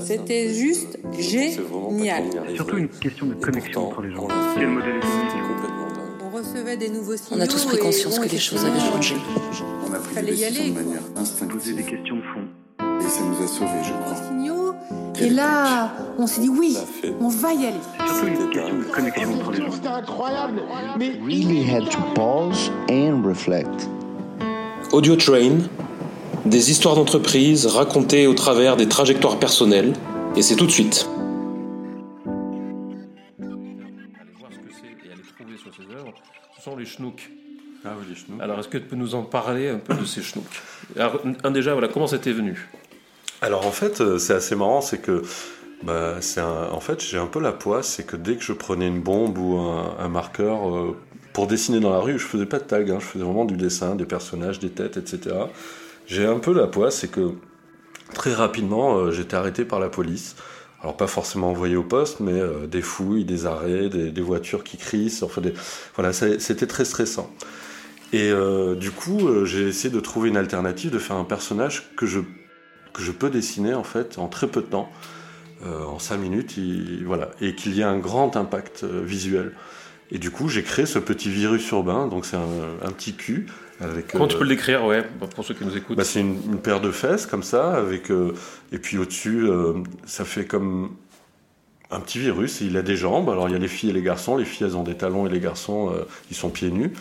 C'était juste génial. Surtout une question de connexion entre les gens. Quel modèle On recevait des nouveaux signaux. On a tous pris conscience que les choses avaient changé. On a pris Fallait des y décisions aller, de manière Poser instinctive. des questions de fond. Et ça nous a sauvés, je crois. signaux. Et là, on s'est dit oui, on va y aller. Surtout une question de connexion entre les gens. C'était incroyable, mais really had to pause and reflect. Audio Train, des histoires d'entreprise racontées au travers des trajectoires personnelles, et c'est tout de suite. aller voir ce que c'est et aller trouver sur ces œuvres, ce sont les schnooks. Ah oui, les chenous. Alors, est-ce que tu peux nous en parler un peu de ces schnooks? Alors, un déjà, voilà, comment c'était venu? Alors en fait, euh, c'est assez marrant, c'est que bah, c'est un- en fait j'ai un peu la poisse, c'est que dès que je prenais une bombe ou un, un marqueur euh, pour dessiner dans la rue, je faisais pas de tag, hein, je faisais vraiment du dessin, des personnages, des têtes, etc. J'ai un peu la poisse, c'est que très rapidement euh, j'étais arrêté par la police. Alors pas forcément envoyé au poste, mais euh, des fouilles, des arrêts, des, voitures qui crissent, enfin voilà, c'était très stressant. Et euh, du coup, j'ai essayé de trouver une alternative, de faire un personnage que je que je peux dessiner en fait en très peu de temps, en 5 minutes, il- voilà, et qu'il y ait un grand impact visuel. Et du coup, j'ai créé ce petit virus urbain, donc c'est un petit cul avec. Comment tu euh, peux le décrire, ouais, pour ceux qui nous écoutent bah, c'est une, une paire de fesses comme ça, avec euh, et puis au-dessus, euh, ça fait comme un petit virus. Et il a des jambes. Alors il y a les filles et les garçons. Les filles elles ont des talons et les garçons euh, ils sont pieds nus.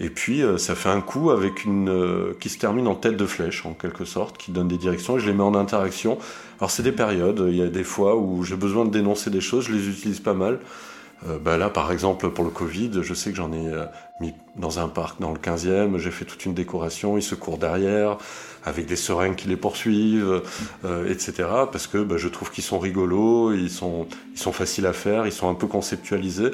Et puis euh, ça fait un coup avec une euh, qui se termine en tête de flèche en quelque sorte, qui donne des directions. Et je les mets en interaction. Alors c'est des périodes. Il y a des fois où j'ai besoin de dénoncer des choses. Je les utilise pas mal. Euh, bah là, par exemple, pour le Covid, je sais que j'en ai euh, mis dans un parc dans le 15e, j'ai fait toute une décoration, ils se courent derrière, avec des seringues qui les poursuivent, euh, etc. Parce que bah, je trouve qu'ils sont rigolos, ils sont, ils sont faciles à faire, ils sont un peu conceptualisés.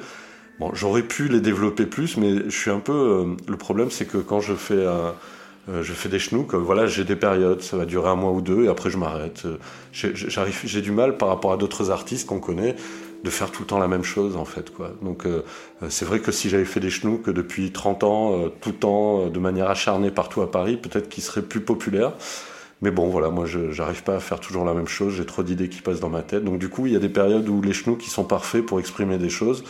Bon, j'aurais pu les développer plus, mais je suis un peu... euh, le problème, c'est que quand je fais... euh, je fais des chenouks, euh, voilà, j'ai des périodes, ça va durer un mois ou deux, et après je m'arrête. Euh, j'ai du mal par rapport à d'autres artistes qu'on connaît de faire tout le temps la même chose en fait quoi. Donc euh, euh, c'est vrai que si j'avais fait des chenouks depuis 30 ans, euh, tout le temps, de manière acharnée partout à Paris, peut-être qu'ils seraient plus populaires. Mais bon voilà, moi je j'arrive pas à faire toujours la même chose, j'ai trop d'idées qui passent dans ma tête. Donc du coup il y a des périodes où les chenouks qui sont parfaits pour exprimer des choses.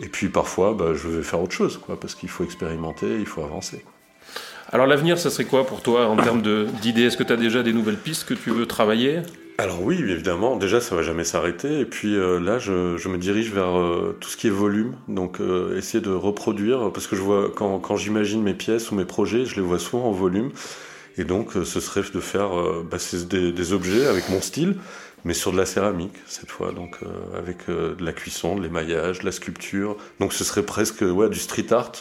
Et puis parfois bah, je vais faire autre chose quoi, parce qu'il faut expérimenter, il faut avancer. Alors, l'avenir, ça serait quoi pour toi en termes d'idées? Est-ce que tu as déjà des nouvelles pistes que tu veux travailler? Alors oui, évidemment, déjà ça va jamais s'arrêter. Et puis euh, là, je, je me dirige vers euh, tout ce qui est volume, donc euh, essayer de reproduire, parce que je vois quand, quand j'imagine mes pièces ou mes projets, je les vois souvent en volume. Et donc euh, ce serait de faire euh, bah, des, des objets avec mon style, mais sur de la céramique cette fois, donc euh, avec de la cuisson, de l'émaillage, de la sculpture. Donc ce serait presque ouais, du street art.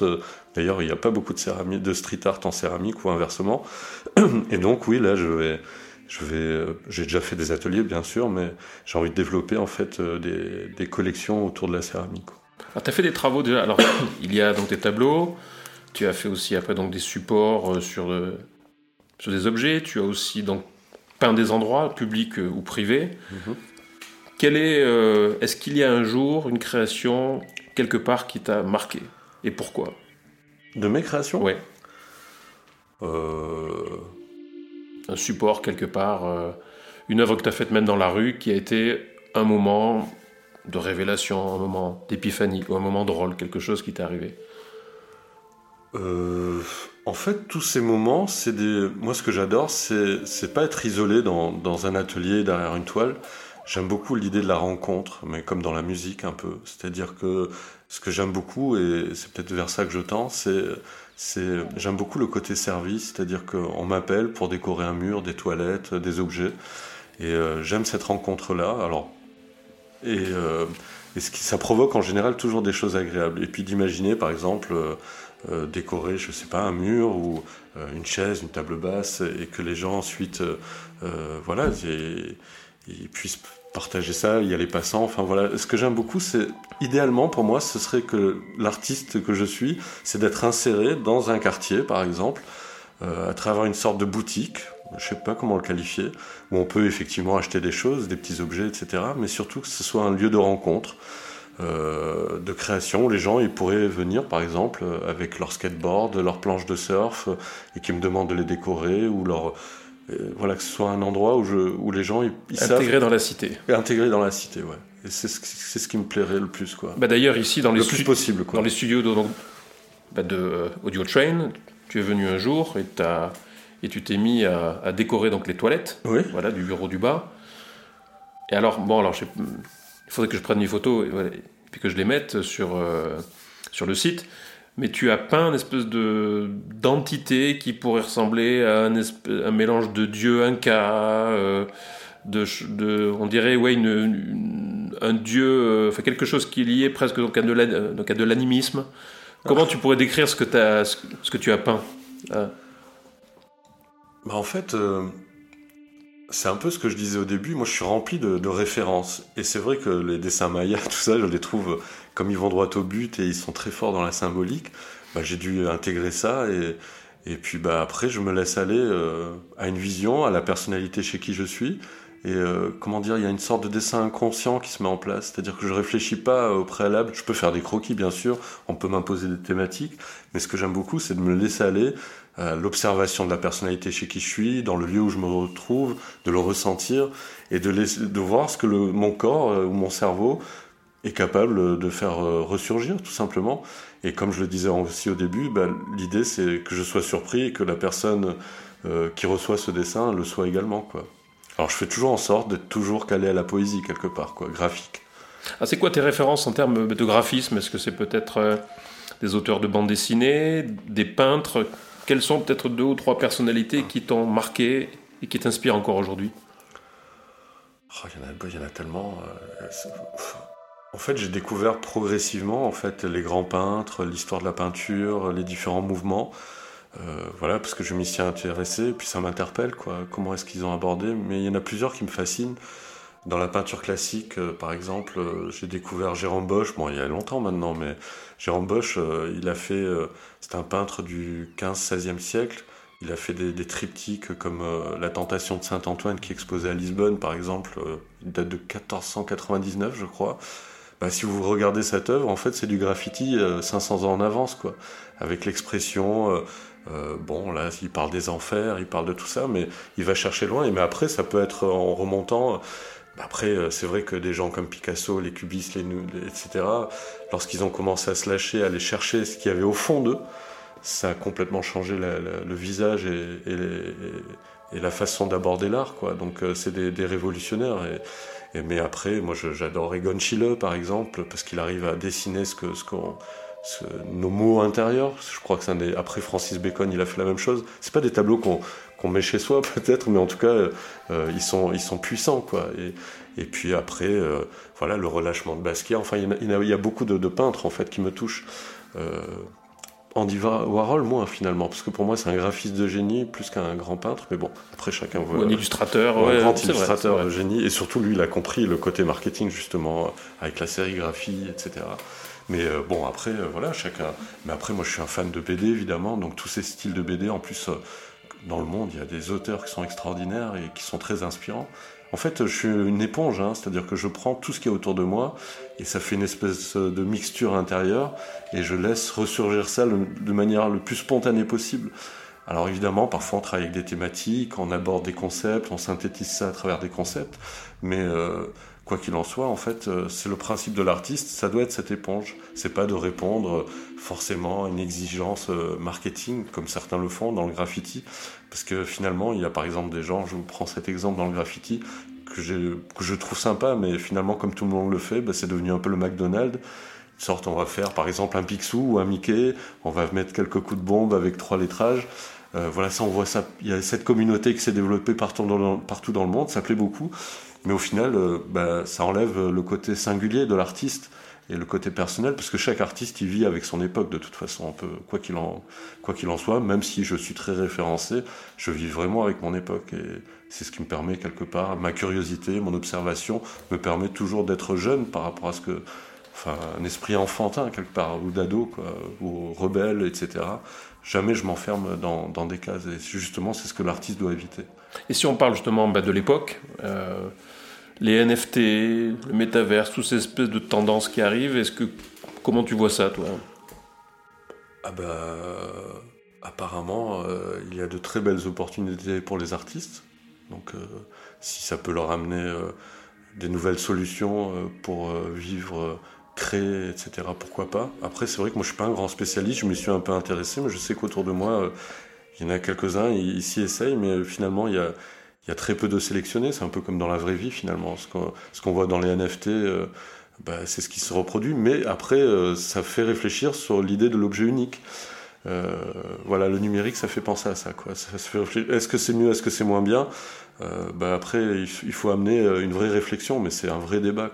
D'ailleurs, il n'y a pas beaucoup de, céramique, de street art en céramique ou inversement. Et donc oui, là je vais je vais, euh, j'ai déjà fait des ateliers bien sûr, mais j'ai envie de développer en fait euh, des, des collections autour de la céramique. Alors, tu as fait des travaux déjà. Alors, il y a donc tes tableaux. Tu as fait aussi après donc des supports euh, sur, sur des objets. Tu as aussi donc peint des endroits, publics ou privés. Mhm. Quel est, euh, est-ce qu'il y a un jour une création quelque part qui t'a marqué Et pourquoi? De mes créations? Ouais, Euh, un support quelque part, euh, une œuvre que tu as faite même dans la rue qui a été un moment de révélation, un moment d'épiphanie ou un moment drôle, quelque chose qui t'est arrivé. Euh, en fait, tous ces moments, c'est des. Moi, ce que j'adore, c'est pas être isolé dans, dans un atelier derrière une toile. J'aime beaucoup l'idée de la rencontre, mais comme dans la musique un peu. C'est-à-dire que ce que j'aime beaucoup, et c'est peut-être vers ça que je tends, c'est j'aime beaucoup le côté service, c'est-à-dire qu'on m'appelle pour décorer un mur, des toilettes, des objets, et euh, j'aime cette rencontre-là. Alors et, euh, et ça provoque en général toujours des choses agréables. Et puis d'imaginer, par exemple, euh, décorer, je sais pas, un mur ou une chaise, une table basse, et que les gens ensuite, voilà, et- ils puissent partager ça. Il y a les passants. Enfin voilà, ce que j'aime beaucoup, c'est idéalement pour moi, ce serait que l'artiste que je suis, c'est d'être inséré dans un quartier, par exemple, euh, à travers une sorte de boutique. Je sais pas comment le qualifier, où on peut effectivement acheter des choses, des petits objets, etc. Mais surtout que ce soit un lieu de rencontre, euh, de création. où Les gens, ils pourraient venir, par exemple, avec leur skateboard, leur planche de surf, euh, et qui me demandent de les décorer, ou leur voilà, que ce soit un endroit où, je, où les gens ils, ils savent dans la cité. intégré dans la cité, ouais. Et c'est ce, qui- c'est ce qui me plairait le plus, quoi. Bah, D'ailleurs, ici, dans les, le plus possible, quoi. dans les studios de, bah, de euh, Audio Train, tu es venu un jour et, t'as- et tu t'es mis à, à décorer donc, les toilettes Oui. voilà, du bureau du bas. Et alors, bon, alors, il faudrait que je prenne des photos et, voilà, et puis que je les mette sur, euh, sur le site. Mais tu as peint une espèce de d'entité qui pourrait ressembler à un, mélange de dieu inca, euh, de, on dirait ouais une, un dieu, euh, enfin quelque chose qui est lié presque donc à de l'animisme. Comment tu pourrais décrire ce que, tu as peint Ah. Bah, en fait, euh, c'est un peu ce que je disais au début. Moi, je suis rempli de, références. Et c'est vrai que les dessins mayas, tout ça, je les trouve, comme ils vont droit au but et ils sont très forts dans la symbolique, bah, j'ai dû intégrer ça. Et, et puis bah, après, je me laisse aller euh, à une vision, à la personnalité chez qui je suis. Et euh, comment dire, il y a une sorte de dessin inconscient qui se met en place. C'est-à-dire que je réfléchis pas au préalable. Je peux faire des croquis, bien sûr. On peut m'imposer des thématiques. Mais ce que j'aime beaucoup, c'est de me laisser aller à l'observation de la personnalité chez qui je suis, dans le lieu où je me retrouve, de le ressentir et de, voir ce que mon corps euh, ou mon cerveau est capable de faire euh, ressurgir, tout simplement. Et comme je le disais aussi au début, bah, l'idée c'est que je sois surpris et que la personne qui reçoit ce dessin le soit également. Quoi. Alors je fais toujours en sorte d'être toujours calé à la poésie quelque part, quoi, graphique. Ah, c'est quoi tes références en termes de graphisme? Est-ce que c'est peut-être euh, des auteurs de bande dessinée, des peintres? Quelles sont peut-être deux ou trois personnalités qui t'ont marqué et qui t'inspirent encore aujourd'hui? Oh, il, y en a, il y en a tellement. euh, en fait, j'ai découvert progressivement en fait les grands peintres, l'histoire de la peinture, les différents mouvements. Euh, voilà, parce que je m'y suis intéressé, puis ça m'interpelle, quoi. Comment est-ce qu'ils ont abordé? Mais il y en a plusieurs qui me fascinent. Dans la peinture classique, euh, par exemple, euh, j'ai découvert Jérôme Bosch, bon, il y a longtemps maintenant, mais Jérôme Bosch, il a fait. c'est un peintre du 15-16e siècle. Il a fait des, triptyques comme La Tentation de Saint-Antoine qui est exposée à Lisbonne, par exemple. il date de 1499, je crois. Bah, si vous regardez cette œuvre, en fait, c'est du graffiti euh, 500 ans en avance, quoi. Avec l'expression, euh, euh, bon, là, il parle des enfers, il parle de tout ça, mais il va chercher loin. Mais après, ça peut être en remontant. bah, Après, euh, c'est vrai que des gens comme Picasso, les cubistes, les, etc., lorsqu'ils ont commencé à se lâcher, à aller chercher ce qu'il y avait au fond d'eux, ça a complètement changé le visage et, la façon d'aborder l'art. Donc, euh, c'est des, révolutionnaires. Et, mais après, moi, j'adore Egon Schiele, par exemple, parce qu'il arrive à dessiner ce que, ce qu'on, ce- nos mots intérieurs. Je crois que c'est un des. Après Francis Bacon, il a fait la même chose. C'est pas des tableaux qu'on met chez soi peut-être, mais en tout cas, euh, ils sont ils sont puissants, quoi. Et, et puis après, euh, voilà, le relâchement de Basquiat. Enfin, il y, a, il y en a- il y a beaucoup de, de peintres en fait qui me touchent. Euh, Andy Wa- Warhol, moins finalement, parce que pour moi, c'est un graphiste de génie plus qu'un grand peintre. Mais bon, après, chacun voit. Ou un illustrateur Ouais, un grand illustrateur vrai. de génie. Et surtout, lui, il a compris le côté marketing, justement, avec la sérigraphie, etc. Mais euh, bon, après, euh, voilà, chacun. Mais après, moi, je suis un fan de BD, évidemment. Donc, tous ces styles de BD, en plus, euh, dans le monde, il y a des auteurs qui sont extraordinaires et qui sont très inspirants. En fait, je suis une éponge, hein, c'est-à-dire que je prends tout ce qui est autour de moi et ça fait une espèce de mixture intérieure et je laisse ressurgir ça de manière le plus spontanée possible. Alors évidemment, parfois on travaille avec des thématiques, on aborde des concepts, on synthétise ça à travers des concepts, mais euh, quoi qu'il en soit, en fait, euh, c'est le principe de l'artiste, ça doit être cette éponge. C'est pas de répondre euh, forcément à une exigence euh, marketing comme certains le font dans le graffiti, parce que finalement, il y a par exemple des gens, je vous prends cet exemple dans le graffiti, que, que je trouve sympa, mais finalement, comme tout le monde le fait, bah, c'est devenu un peu le McDonald's. Sorte, on va faire par exemple un Picsou ou un Mickey, on va mettre quelques coups de bombe avec trois lettrages. Euh, voilà, ça, on voit ça. Il y a cette communauté qui s'est développée partout dans, le, partout dans le monde, ça plaît beaucoup. Mais au final, euh, bah, ça enlève le côté singulier de l'artiste et le côté personnel, parce que chaque artiste, il vit avec son époque de toute façon, quoi qu'il en, quoi en soit, même si je suis très référencé, je vis vraiment avec mon époque. Et c'est ce qui me permet quelque part, ma curiosité, mon observation, me permet toujours d'être jeune par rapport à ce que, enfin, un esprit enfantin quelque part, ou d'ado, ou rebelle, etc. Jamais je m'enferme dans, dans des cases. Et justement, c'est ce que l'artiste doit éviter. Et si on parle justement bah, de l'époque, euh, les NFT, le métaverse, toutes ces espèces de tendances qui arrivent, est-ce que comment tu vois ça, toi? Ah bah, apparemment, euh, il y a de très belles opportunités pour les artistes. Donc, euh, si ça peut leur amener euh, des nouvelles solutions euh, pour euh, vivre, euh, créer, etc., pourquoi pas? Après, c'est vrai que moi, je suis pas un grand spécialiste, je me suis un peu intéressé, mais je sais qu'autour de moi, euh, il y en a quelques-uns, ils, s'y essayent, mais euh, finalement, il y a, très peu de sélectionnés. C'est un peu comme dans la vraie vie, finalement. Ce qu'on voit dans les NFT, euh, bah, c'est ce qui se reproduit, mais après, ça fait réfléchir sur l'idée de l'objet unique. Voilà, le numérique, ça fait penser à ça. Est-ce que c'est mieux, est-ce que c'est moins bien? Bah, Après, il, faut amener une vraie réflexion, mais c'est un vrai débat.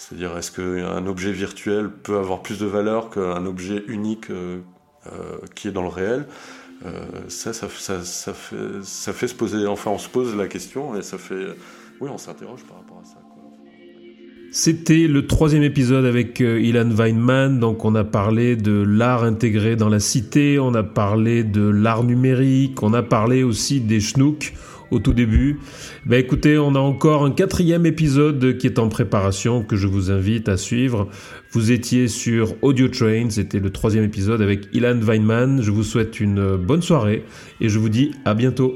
C'est-à-dire, est-ce qu'un objet virtuel peut avoir plus de valeur qu'un objet unique euh, euh, qui est dans le réel? Euh, ça, ça, ça, ça fait, ça fait se poser, enfin, on se pose la question et ça fait, oui, on s'interroge par rapport à ça. C'était le troisième épisode avec Ilan Weinman. Donc, on a parlé de l'art intégré dans la cité, on a parlé de l'art numérique, on a parlé aussi des schnooks au tout début. Ben écoutez, on a encore un quatrième épisode qui est en préparation que je vous invite à suivre. Vous étiez sur Audio Train, c'était le troisième épisode avec Ilan Weinman. Je vous souhaite une bonne soirée et je vous dis à bientôt.